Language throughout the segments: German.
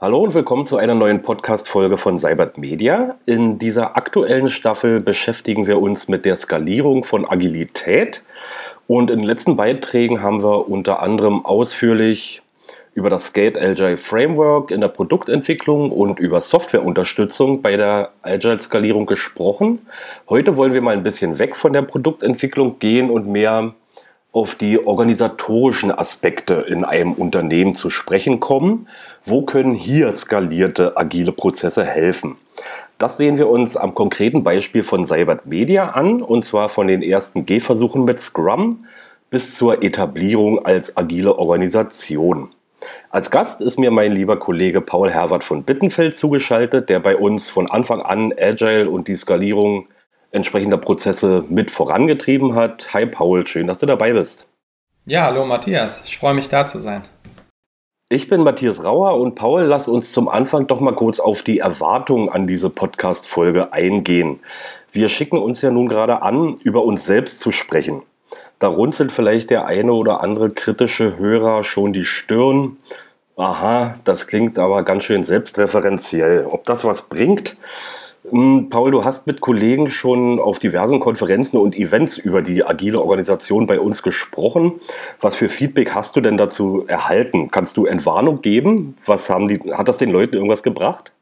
Hallo und willkommen zu einer neuen Podcast-Folge von Cybert Media. In dieser aktuellen Staffel beschäftigen wir uns mit der Skalierung von Agilität. Und in den letzten Beiträgen haben wir unter anderem ausführlich über das Skate Agile Framework in der Produktentwicklung und über Softwareunterstützung bei der Agile-Skalierung gesprochen. Heute wollen wir mal ein bisschen weg von der Produktentwicklung gehen und mehr auf die organisatorischen Aspekte in einem Unternehmen zu sprechen kommen. Wo können hier skalierte agile Prozesse helfen? Das sehen wir uns am konkreten Beispiel von Cybert Media an, und zwar von den ersten Gehversuchen mit Scrum bis zur Etablierung als agile Organisation. Als Gast ist mir mein lieber Kollege Paul Herwart von Bittenfeld zugeschaltet, der bei uns von Anfang an Agile und die Skalierung entsprechender Prozesse mit vorangetrieben hat. Hi Paul, schön, dass du dabei bist. Ja, hallo Matthias, ich freue mich da zu sein. Ich bin Matthias Rauer und Paul, lass uns zum Anfang doch mal kurz auf die Erwartungen an diese Podcast-Folge eingehen. Wir schicken uns ja nun gerade an, über uns selbst zu sprechen. Da runzelt vielleicht der eine oder andere kritische Hörer schon die Stirn. Aha, das klingt aber ganz schön selbstreferenziell. Ob das was bringt? Hm, Paul, du hast mit Kollegen schon auf diversen Konferenzen und Events über die agile Organisation bei uns gesprochen. Was für Feedback hast du denn dazu erhalten? Kannst du Entwarnung geben? Was haben die, hat das den Leuten irgendwas gebracht?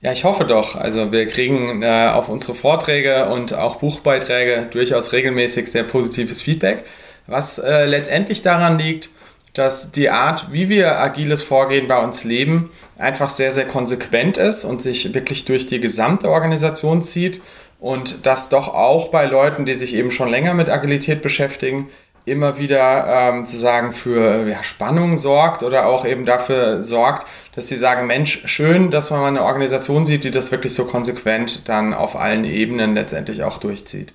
Ja, ich hoffe doch. Also wir kriegen äh, auf unsere Vorträge und auch Buchbeiträge durchaus regelmäßig sehr positives Feedback, was äh, letztendlich daran liegt, dass die Art, wie wir agiles Vorgehen bei uns leben, einfach sehr, sehr konsequent ist und sich wirklich durch die gesamte Organisation zieht und das doch auch bei Leuten, die sich eben schon länger mit Agilität beschäftigen, immer wieder ähm, sozusagen für ja, Spannung sorgt oder auch eben dafür sorgt, dass sie sagen, Mensch, schön, dass man mal eine Organisation sieht, die das wirklich so konsequent dann auf allen Ebenen letztendlich auch durchzieht.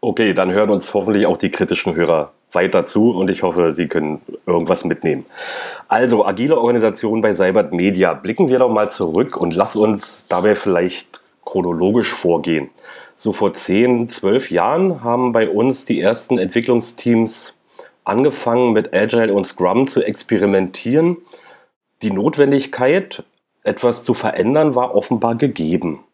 Okay, dann hören uns hoffentlich auch die kritischen Hörer weiter zu und ich hoffe, Sie können irgendwas mitnehmen. Also, agile Organisation bei Cybert Media. Blicken wir doch mal zurück und lass uns dabei vielleicht chronologisch vorgehen. So vor 10, 12 Jahren haben bei uns die ersten Entwicklungsteams angefangen mit Agile und Scrum zu experimentieren. Die Notwendigkeit, etwas zu verändern, war offenbar gegeben.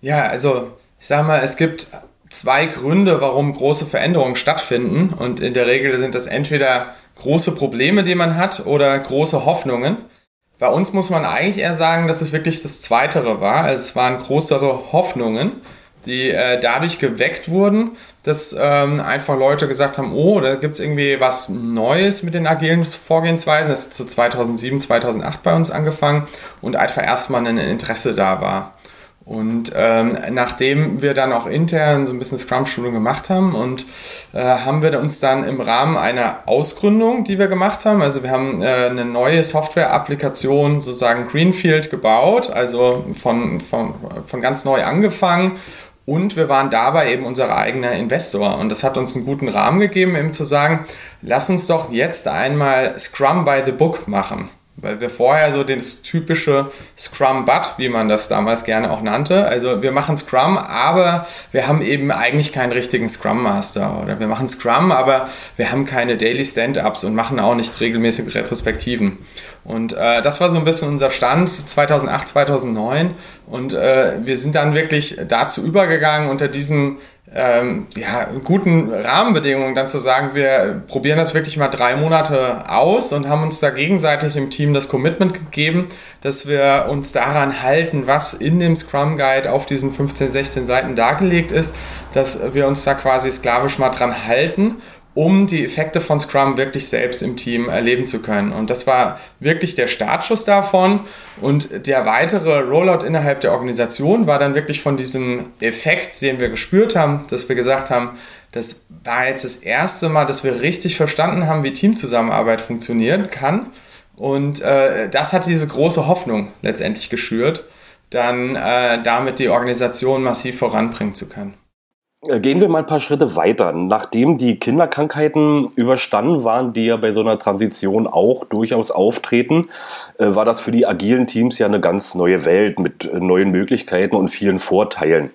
Ja, also ich sage mal, es gibt zwei Gründe, warum große Veränderungen stattfinden. Und in der Regel sind das entweder große Probleme, die man hat, oder große Hoffnungen. Bei uns muss man eigentlich eher sagen, dass es wirklich das Zweitere war. Also es waren größere Hoffnungen, die äh, dadurch geweckt wurden, dass ähm, einfach Leute gesagt haben, oh, da gibt es irgendwie was Neues mit den agilen Vorgehensweisen. Das ist zu 2007, 2008 bei uns angefangen und einfach erstmal ein Interesse da war. Und ähm, nachdem wir dann auch intern so ein bisschen Scrum-Schulung gemacht haben und äh, haben wir uns dann im Rahmen einer Ausgründung, die wir gemacht haben, also wir haben äh, eine neue Software-Applikation sozusagen Greenfield gebaut, also von, von, von ganz neu angefangen und wir waren dabei eben unser eigener Investor. Und das hat uns einen guten Rahmen gegeben, eben zu sagen, lass uns doch jetzt einmal Scrum by the Book machen. Weil wir vorher so das typische Scrum-But, wie man das damals gerne auch nannte. Also wir machen Scrum, aber wir haben eben eigentlich keinen richtigen Scrum Master. Oder wir machen Scrum, aber wir haben keine Daily Stand-Ups und machen auch nicht regelmäßig Retrospektiven. Und äh, das war so ein bisschen unser Stand 2008, 2009. Und äh, wir sind dann wirklich dazu übergegangen, unter diesen ähm, ja, guten Rahmenbedingungen dann zu sagen, wir probieren das wirklich mal drei Monate aus und haben uns da gegenseitig im Team das Commitment gegeben, dass wir uns daran halten, was in dem Scrum Guide auf diesen 15, 16 Seiten dargelegt ist, dass wir uns da quasi sklavisch mal dran halten um die Effekte von Scrum wirklich selbst im Team erleben zu können. Und das war wirklich der Startschuss davon. Und der weitere Rollout innerhalb der Organisation war dann wirklich von diesem Effekt, den wir gespürt haben, dass wir gesagt haben, das war jetzt das erste Mal, dass wir richtig verstanden haben, wie Teamzusammenarbeit funktionieren kann. Und äh, das hat diese große Hoffnung letztendlich geschürt, dann äh, damit die Organisation massiv voranbringen zu können. Äh, gehen wir mal ein paar Schritte weiter. Nachdem die Kinderkrankheiten überstanden waren, die ja bei so einer Transition auch durchaus auftreten, äh, war das für die agilen Teams ja eine ganz neue Welt mit äh, neuen Möglichkeiten und vielen Vorteilen.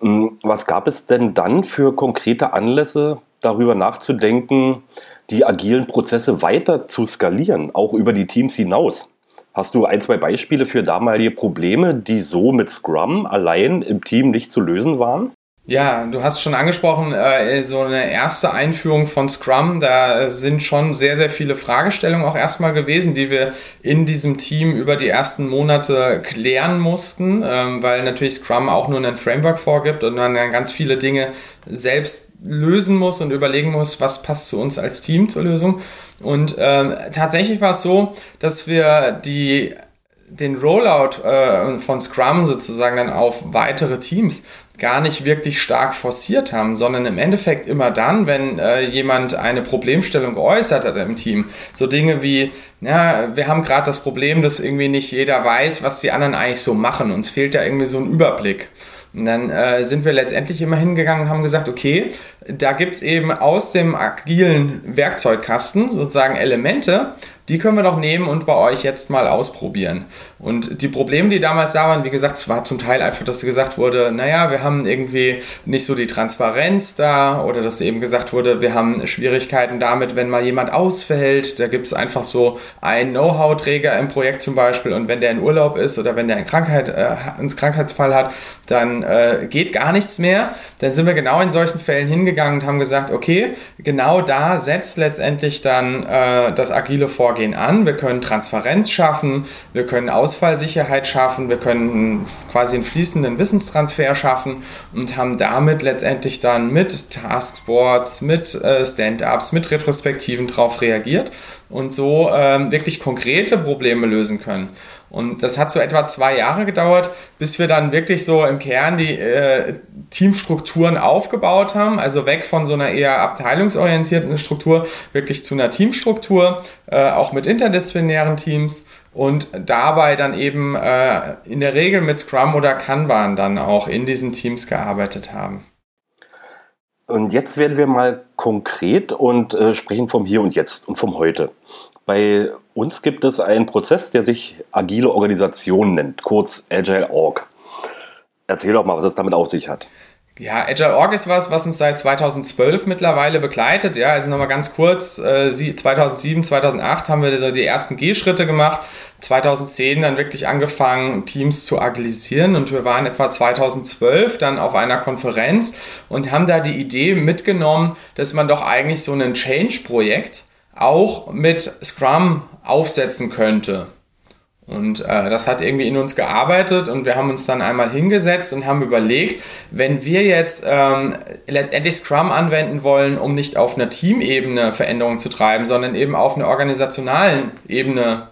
Hm, was gab es denn dann für konkrete Anlässe, darüber nachzudenken, die agilen Prozesse weiter zu skalieren, auch über die Teams hinaus? Hast du ein, zwei Beispiele für damalige Probleme, die so mit Scrum allein im Team nicht zu lösen waren? Ja, du hast schon angesprochen, äh, so eine erste Einführung von Scrum, da sind schon sehr, sehr viele Fragestellungen auch erstmal gewesen, die wir in diesem Team über die ersten Monate klären mussten, ähm, weil natürlich Scrum auch nur ein Framework vorgibt und man dann ganz viele Dinge selbst lösen muss und überlegen muss, was passt zu uns als Team zur Lösung. Und äh, tatsächlich war es so, dass wir die den Rollout äh, von Scrum sozusagen dann auf weitere Teams gar nicht wirklich stark forciert haben, sondern im Endeffekt immer dann, wenn äh, jemand eine Problemstellung geäußert hat im Team. So Dinge wie, ja, wir haben gerade das Problem, dass irgendwie nicht jeder weiß, was die anderen eigentlich so machen. Uns fehlt ja irgendwie so ein Überblick. Und dann äh, sind wir letztendlich immer hingegangen und haben gesagt, okay, da gibt es eben aus dem agilen Werkzeugkasten sozusagen Elemente, die können wir doch nehmen und bei euch jetzt mal ausprobieren. Und die Probleme, die damals da waren, wie gesagt, es war zum Teil einfach, dass gesagt wurde, naja, wir haben irgendwie nicht so die Transparenz da oder dass eben gesagt wurde, wir haben Schwierigkeiten damit, wenn mal jemand ausfällt. Da gibt es einfach so einen Know-how-Träger im Projekt zum Beispiel und wenn der in Urlaub ist oder wenn der eine Krankheit, äh, einen Krankheitsfall hat, dann äh, geht gar nichts mehr. Dann sind wir genau in solchen Fällen hingegangen und haben gesagt, okay, genau da setzt letztendlich dann äh, das agile Vorgehen an. Wir können Transparenz schaffen, wir können Ausfallsicherheit schaffen, wir können quasi einen fließenden Wissenstransfer schaffen und haben damit letztendlich dann mit Taskboards, mit äh, Stand-ups, mit Retrospektiven darauf reagiert und so ähm, wirklich konkrete Probleme lösen können. Und das hat so etwa zwei Jahre gedauert, bis wir dann wirklich so im Kern die äh, Teamstrukturen aufgebaut haben. Also weg von so einer eher abteilungsorientierten Struktur wirklich zu einer Teamstruktur, äh, auch mit interdisziplinären Teams. Und dabei dann eben äh, in der Regel mit Scrum oder Kanban dann auch in diesen Teams gearbeitet haben. Und jetzt werden wir mal konkret und äh, sprechen vom Hier und Jetzt und vom Heute. Bei uns gibt es einen Prozess, der sich agile Organisation nennt, kurz Agile Org. Erzähl doch mal, was es damit auf sich hat. Ja, Agile Org ist was, was uns seit 2012 mittlerweile begleitet. Ja, also nochmal ganz kurz, äh, 2007, 2008 haben wir die ersten G-Schritte gemacht. 2010 dann wirklich angefangen, Teams zu agilisieren und wir waren etwa 2012 dann auf einer Konferenz und haben da die Idee mitgenommen, dass man doch eigentlich so ein Change-Projekt auch mit Scrum aufsetzen könnte. Und äh, das hat irgendwie in uns gearbeitet und wir haben uns dann einmal hingesetzt und haben überlegt, wenn wir jetzt ähm, letztendlich Scrum anwenden wollen, um nicht auf einer Teamebene Veränderungen zu treiben, sondern eben auf einer organisationalen Ebene,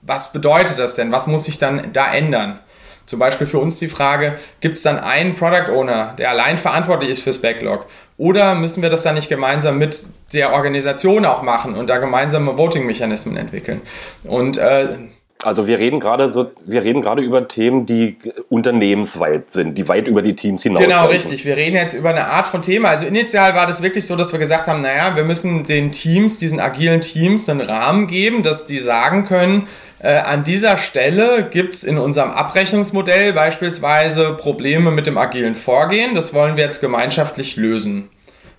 was bedeutet das denn? Was muss sich dann da ändern? Zum Beispiel für uns die Frage, gibt es dann einen Product Owner, der allein verantwortlich ist fürs Backlog? Oder müssen wir das dann nicht gemeinsam mit der Organisation auch machen und da gemeinsame Voting-Mechanismen entwickeln? Und äh, also wir reden gerade so, wir reden gerade über Themen, die unternehmensweit sind, die weit über die Teams hinaus. Genau, richtig. Wir reden jetzt über eine Art von Thema. Also initial war das wirklich so, dass wir gesagt haben, naja, wir müssen den Teams, diesen agilen Teams, einen Rahmen geben, dass die sagen können, äh, an dieser Stelle gibt es in unserem Abrechnungsmodell beispielsweise Probleme mit dem agilen Vorgehen. Das wollen wir jetzt gemeinschaftlich lösen.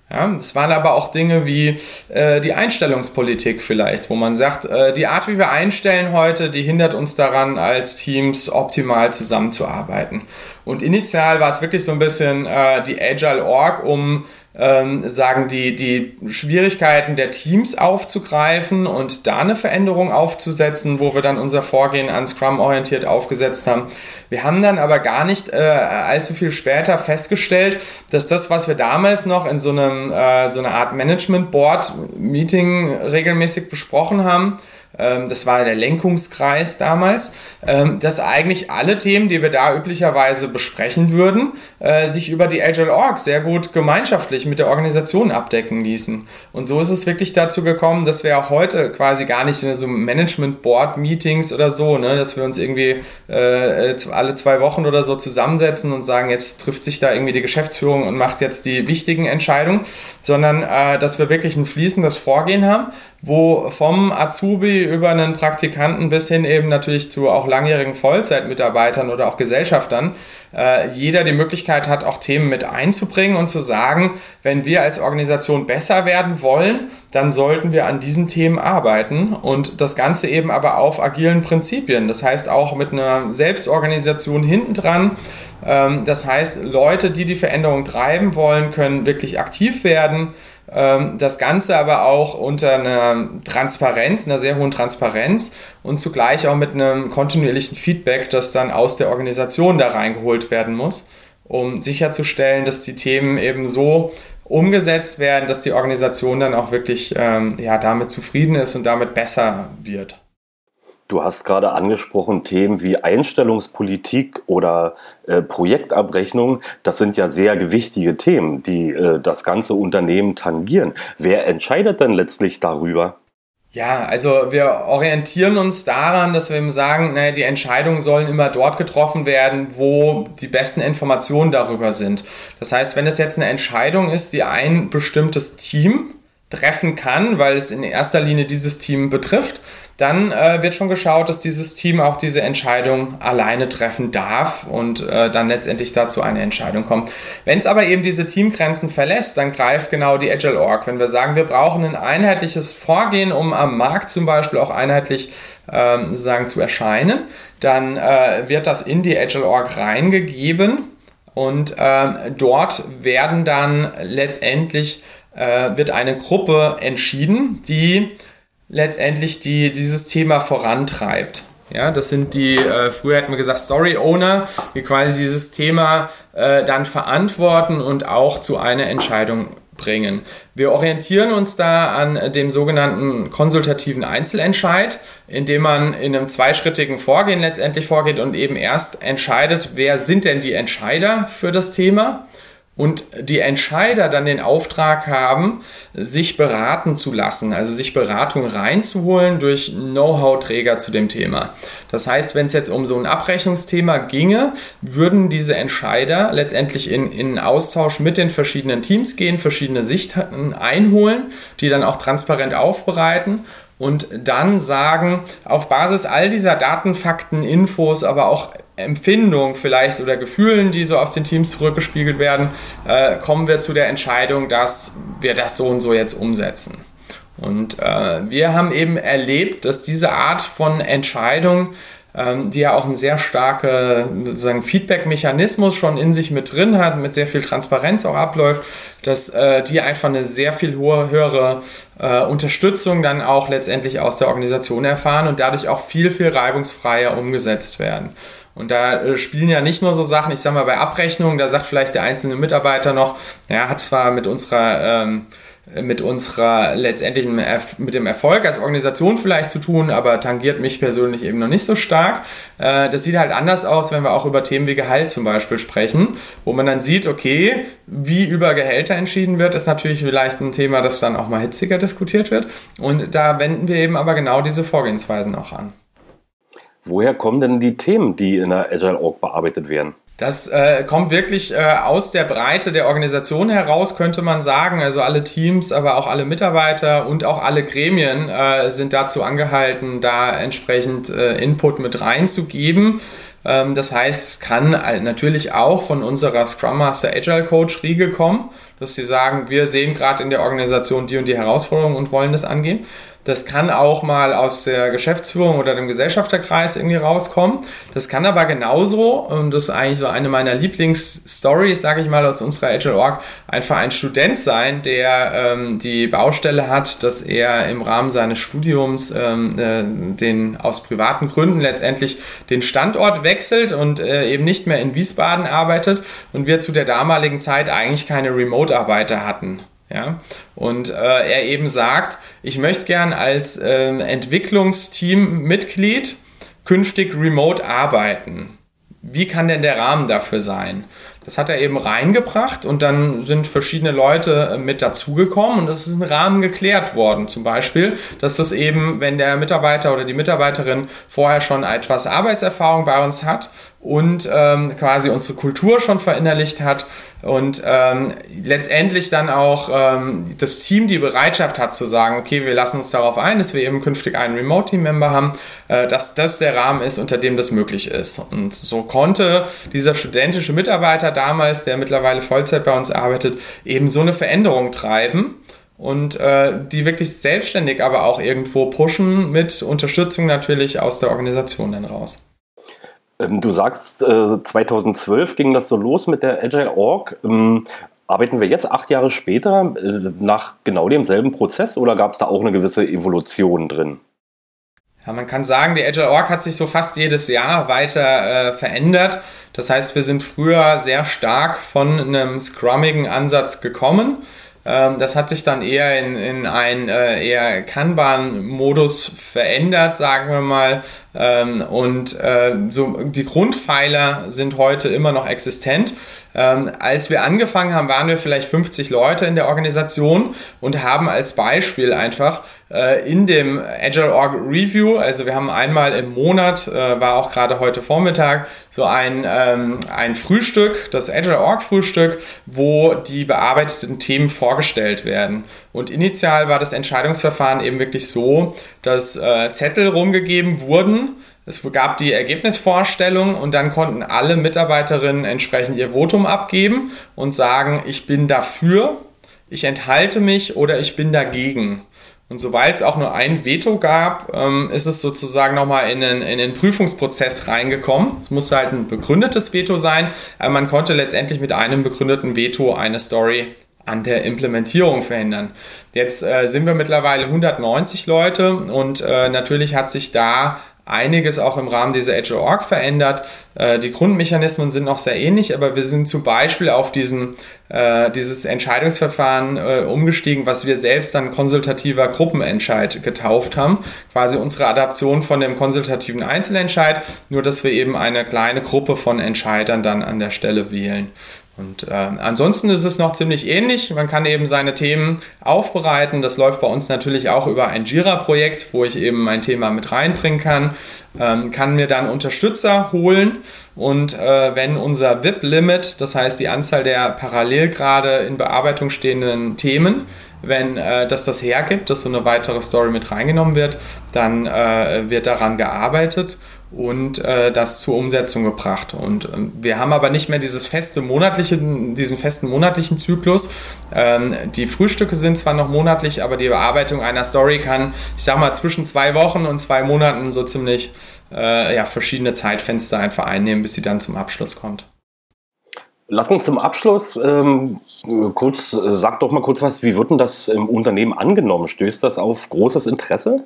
Ja, das waren aber auch Dinge wie äh, die Einstellungspolitik vielleicht, wo man sagt, äh, die Art, wie wir einstellen heute, die hindert uns daran, als Teams optimal zusammenzuarbeiten. Und initial war es wirklich so ein bisschen äh, die Agile Org, um ähm, sagen, die, die Schwierigkeiten der Teams aufzugreifen und da eine Veränderung aufzusetzen, wo wir dann unser Vorgehen an Scrum orientiert aufgesetzt haben. Wir haben dann aber gar nicht äh, allzu viel später festgestellt, dass das, was wir damals noch in so einem äh, so einer Art Management Board Meeting regelmäßig besprochen haben, das war der Lenkungskreis damals, ähm, dass eigentlich alle Themen, die wir da üblicherweise besprechen würden, äh, sich über die Agile Org sehr gut gemeinschaftlich mit der Organisation abdecken ließen. Und so ist es wirklich dazu gekommen, dass wir auch heute quasi gar nicht in so Management Board Meetings oder so, ne, dass wir uns irgendwie äh, alle zwei Wochen oder so zusammensetzen und sagen, jetzt trifft sich da irgendwie die Geschäftsführung und macht jetzt die wichtigen Entscheidungen, sondern äh, dass wir wirklich ein fließendes Vorgehen haben, wo vom Azubi über einen Praktikanten bis hin eben natürlich zu auch langjährigen Vollzeitmitarbeitern oder auch Gesellschaftern, äh, jeder die Möglichkeit hat, auch Themen mit einzubringen und zu sagen, wenn wir als Organisation besser werden wollen, dann sollten wir an diesen Themen arbeiten und das Ganze eben aber auf agilen Prinzipien. Das heißt auch mit einer Selbstorganisation hintendran. Ähm, das heißt, Leute, die die Veränderung treiben wollen, können wirklich aktiv werden das Ganze aber auch unter einer Transparenz, einer sehr hohen Transparenz und zugleich auch mit einem kontinuierlichen Feedback, das dann aus der Organisation da reingeholt werden muss, um sicherzustellen, dass die Themen eben so umgesetzt werden, dass die Organisation dann auch wirklich ähm, ja, damit zufrieden ist und damit besser wird. Du hast gerade angesprochen Themen wie Einstellungspolitik oder äh, Projektabrechnung. Das sind ja sehr gewichtige Themen, die äh, das ganze Unternehmen tangieren. Wer entscheidet denn letztlich darüber? Ja, also wir orientieren uns daran, dass wir eben sagen, naja, die Entscheidungen sollen immer dort getroffen werden, wo die besten Informationen darüber sind. Das heißt, wenn es jetzt eine Entscheidung ist, die ein bestimmtes Team treffen kann, weil es in erster Linie dieses Team betrifft, dann äh, wird schon geschaut, dass dieses Team auch diese Entscheidung alleine treffen darf und äh, dann letztendlich dazu eine Entscheidung kommt. Wenn es aber eben diese Teamgrenzen verlässt, dann greift genau die Agile Org. Wenn wir sagen, wir brauchen ein einheitliches Vorgehen, um am Markt zum Beispiel auch einheitlich ähm, sagen zu erscheinen, dann äh, wird das in die Agile Org reingegeben und äh, dort werden dann letztendlich äh, wird eine Gruppe entschieden, die letztendlich die, dieses Thema vorantreibt. Ja, das sind die, äh, früher hätten wir gesagt, Story Owner, die quasi dieses Thema äh, dann verantworten und auch zu einer Entscheidung bringen. Wir orientieren uns da an dem sogenannten konsultativen Einzelentscheid, indem man in einem zweischrittigen Vorgehen letztendlich vorgeht und eben erst entscheidet, wer sind denn die Entscheider für das Thema und die Entscheider dann den Auftrag haben, sich beraten zu lassen, also sich Beratung reinzuholen durch Know-how-Träger zu dem Thema. Das heißt, wenn es jetzt um so ein Abrechnungsthema ginge, würden diese Entscheider letztendlich in, in Austausch mit den verschiedenen Teams gehen, verschiedene Sichten einholen, die dann auch transparent aufbereiten und dann sagen, auf Basis all dieser Daten, Fakten, Infos, aber auch Empfindung vielleicht oder Gefühlen, die so aus den Teams zurückgespiegelt werden, äh, kommen wir zu der Entscheidung, dass wir das so und so jetzt umsetzen. Und äh, wir haben eben erlebt, dass diese Art von Entscheidung ähm, die ja auch einen sehr starken Feedback-Mechanismus schon in sich mit drin hat, mit sehr viel Transparenz auch abläuft, dass äh, die einfach eine sehr viel hohe, höhere äh, Unterstützung dann auch letztendlich aus der Organisation erfahren und dadurch auch viel, viel reibungsfreier umgesetzt werden. Und da äh, spielen ja nicht nur so Sachen, ich sag mal, bei Abrechnungen, da sagt vielleicht der einzelne Mitarbeiter noch, er hat zwar mit unserer ähm, mit unserer letztendlichen mit dem Erfolg als Organisation vielleicht zu tun, aber tangiert mich persönlich eben noch nicht so stark. Äh, das sieht halt anders aus, wenn wir auch über Themen wie Gehalt zum Beispiel sprechen, wo man dann sieht, okay, wie über Gehälter entschieden wird, ist natürlich vielleicht ein Thema, das dann auch mal hitziger diskutiert wird. Und da wenden wir eben aber genau diese Vorgehensweisen auch an. Woher kommen denn die Themen, die in der Agile Org bearbeitet werden? Das äh, kommt wirklich äh, aus der Breite der Organisation heraus, könnte man sagen. Also alle Teams, aber auch alle Mitarbeiter und auch alle Gremien äh, sind dazu angehalten, da entsprechend äh, Input mit reinzugeben. Ähm, das heißt, es kann natürlich auch von unserer Scrum Master Agile Coach Riege kommen, dass sie sagen, wir sehen gerade in der Organisation die und die Herausforderungen und wollen das angehen. Das kann auch mal aus der Geschäftsführung oder dem Gesellschafterkreis irgendwie rauskommen. Das kann aber genauso, und das ist eigentlich so eine meiner Lieblingsstories, sage ich mal, aus unserer Agile Org, einfach ein Student sein, der ähm, die Baustelle hat, dass er im Rahmen seines Studiums ähm, äh, den aus privaten Gründen letztendlich den Standort wechselt und äh, eben nicht mehr in Wiesbaden arbeitet und wir zu der damaligen Zeit eigentlich keine Remote-Arbeiter hatten. Ja? Und äh, er eben sagt, ich möchte gern als äh, Entwicklungsteam-Mitglied künftig remote arbeiten. Wie kann denn der Rahmen dafür sein? Das hat er eben reingebracht und dann sind verschiedene Leute äh, mit dazugekommen und es ist ein Rahmen geklärt worden. Zum Beispiel, dass das eben, wenn der Mitarbeiter oder die Mitarbeiterin vorher schon etwas Arbeitserfahrung bei uns hat und ähm, quasi unsere Kultur schon verinnerlicht hat, und ähm, letztendlich dann auch ähm, das Team die Bereitschaft hat zu sagen, okay, wir lassen uns darauf ein, dass wir eben künftig einen Remote-Team-Member haben, äh, dass das der Rahmen ist, unter dem das möglich ist. Und so konnte dieser studentische Mitarbeiter damals, der mittlerweile Vollzeit bei uns arbeitet, eben so eine Veränderung treiben und äh, die wirklich selbstständig aber auch irgendwo pushen mit Unterstützung natürlich aus der Organisation dann raus. Ähm, du sagst, 2012 äh, ging das so los mit der Agile Org. Ähm, arbeiten wir jetzt acht Jahre später äh, nach genau demselben Prozess oder gab es da auch eine gewisse Evolution drin? Ja, man kann sagen, die Agile Org hat sich so fast jedes Jahr weiter äh, verändert. Das heißt, wir sind früher sehr stark von einem scrummigen Ansatz gekommen ähm, das hat sich dann eher in, in einen äh, eher Kanban-Modus verändert, sagen wir mal. Ähm, und äh, so die Grundpfeiler sind heute immer noch existent. Ähm, als wir angefangen haben, waren wir vielleicht 50 Leute in der Organisation und haben als Beispiel einfach äh, in dem Agile Org Review, also wir haben einmal im Monat, äh, war auch gerade heute Vormittag, so ein, ähm, ein Frühstück, das Agile Org Frühstück, wo die bearbeiteten Themen vorgestellt werden. Und initial war das Entscheidungsverfahren eben wirklich so, dass äh, Zettel rumgegeben wurden, es gab die Ergebnisvorstellung und dann konnten alle Mitarbeiterinnen entsprechend ihr Votum abgeben und sagen, ich bin dafür, ich enthalte mich oder ich bin dagegen. Und sobald es auch nur ein Veto gab, ähm, ist es sozusagen nochmal in den, in den Prüfungsprozess reingekommen. Es musste halt ein begründetes Veto sein, aber man konnte letztendlich mit einem begründeten Veto eine Story an der Implementierung verhindern. Jetzt äh, sind wir mittlerweile 190 Leute und äh, natürlich hat sich da einiges auch im Rahmen dieser Agile Org verändert. Äh, die Grundmechanismen sind noch sehr ähnlich, aber wir sind zum Beispiel auf diesen, äh, dieses Entscheidungsverfahren äh, umgestiegen, was wir selbst dann konsultativer Gruppenentscheid getauft haben. Quasi unsere Adaption von dem konsultativen Einzelentscheid, nur dass wir eben eine kleine Gruppe von Entscheidern dann an der Stelle wählen. Und äh, ansonsten ist es noch ziemlich ähnlich. Man kann eben seine Themen aufbereiten. Das läuft bei uns natürlich auch über ein Jira-Projekt, wo ich eben mein Thema mit reinbringen kann. Ähm, kann mir dann Unterstützer holen und äh, wenn unser VIP-Limit, das heißt die Anzahl der parallel gerade in Bearbeitung stehenden Themen, wenn äh, das das hergibt, dass so eine weitere Story mit reingenommen wird, dann äh, wird daran gearbeitet und äh, das zur Umsetzung gebracht. Und ähm, wir haben aber nicht mehr dieses feste monatliche, diesen festen monatlichen Zyklus. Ähm, die Frühstücke sind zwar noch monatlich, aber die Bearbeitung einer Story kann, ich sag mal, zwischen zwei Wochen und zwei Monaten so ziemlich äh, ja, verschiedene Zeitfenster einfach einnehmen, bis sie dann zum Abschluss kommt. Lass uns zum Abschluss ähm, kurz, äh, sag doch mal kurz was, wie wird denn das im Unternehmen angenommen? Stößt das auf großes Interesse?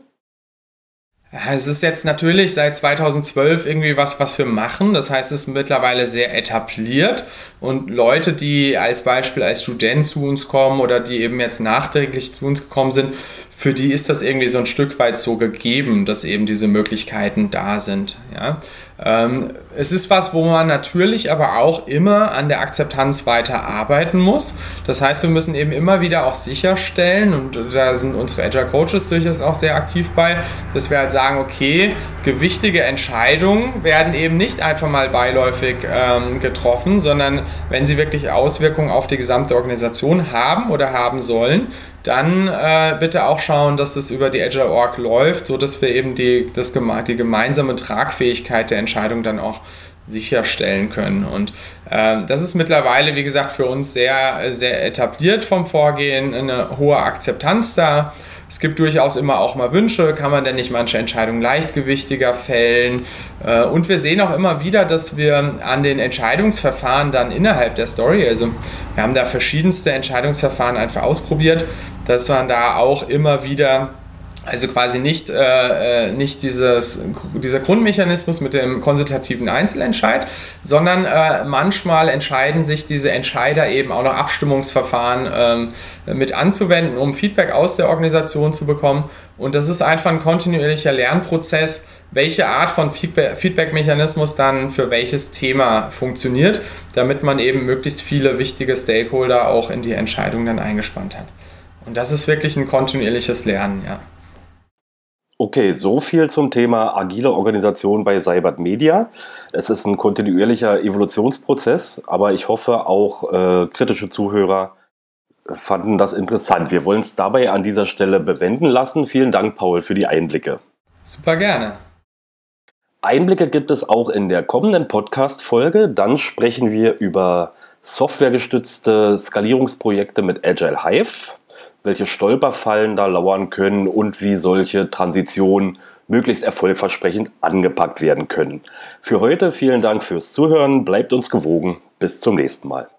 Es ist jetzt natürlich seit 2012 irgendwie was, was wir machen. Das heißt, es ist mittlerweile sehr etabliert und Leute, die als Beispiel als Student zu uns kommen oder die eben jetzt nachträglich zu uns gekommen sind, für die ist das irgendwie so ein Stück weit so gegeben, dass eben diese Möglichkeiten da sind. Ja? Ähm, es ist was, wo man natürlich aber auch immer an der Akzeptanz weiter arbeiten muss. Das heißt, wir müssen eben immer wieder auch sicherstellen, und da sind unsere Agile Coaches durchaus auch sehr aktiv bei, dass wir halt sagen, okay, gewichtige Entscheidungen werden eben nicht einfach mal beiläufig ähm, getroffen, sondern wenn sie wirklich Auswirkungen auf die gesamte Organisation haben oder haben sollen, dann äh, bitte auch schauen, dass es über die Agile Org läuft, sodass wir eben die, das, die gemeinsame Tragfähigkeit der Entscheidung dann auch sicherstellen können. Und äh, das ist mittlerweile, wie gesagt, für uns sehr, sehr etabliert vom Vorgehen, eine hohe Akzeptanz da. Es gibt durchaus immer auch mal Wünsche, kann man denn nicht manche Entscheidungen leichtgewichtiger fällen? Äh, und wir sehen auch immer wieder, dass wir an den Entscheidungsverfahren dann innerhalb der Story, also wir haben da verschiedenste Entscheidungsverfahren einfach ausprobiert, dass man da auch immer wieder also quasi nicht, äh, äh, nicht dieses, dieser Grundmechanismus mit dem konsultativen Einzelentscheid, sondern äh, manchmal entscheiden sich diese Entscheider eben auch noch Abstimmungsverfahren ähm, mit anzuwenden, um Feedback aus der Organisation zu bekommen. Und das ist einfach ein kontinuierlicher Lernprozess, welche Art von Feedback-Mechanismus dann für welches Thema funktioniert, damit man eben möglichst viele wichtige Stakeholder auch in die Entscheidung dann eingespannt hat. Und das ist wirklich ein kontinuierliches Lernen, ja. Okay, so viel zum Thema agile Organisation bei Cybert Media. Es ist ein kontinuierlicher Evolutionsprozess, aber ich hoffe auch äh, kritische Zuhörer fanden das interessant. Wir wollen es dabei an dieser Stelle bewenden lassen. Vielen Dank, Paul, für die Einblicke. Super gerne. Einblicke gibt es auch in der kommenden Podcast-Folge. Dann sprechen wir über softwaregestützte Skalierungsprojekte mit Agile Hive welche Stolperfallen da lauern können und wie solche Transitionen möglichst erfolgversprechend angepackt werden können. Für heute vielen Dank fürs Zuhören, bleibt uns gewogen, bis zum nächsten Mal.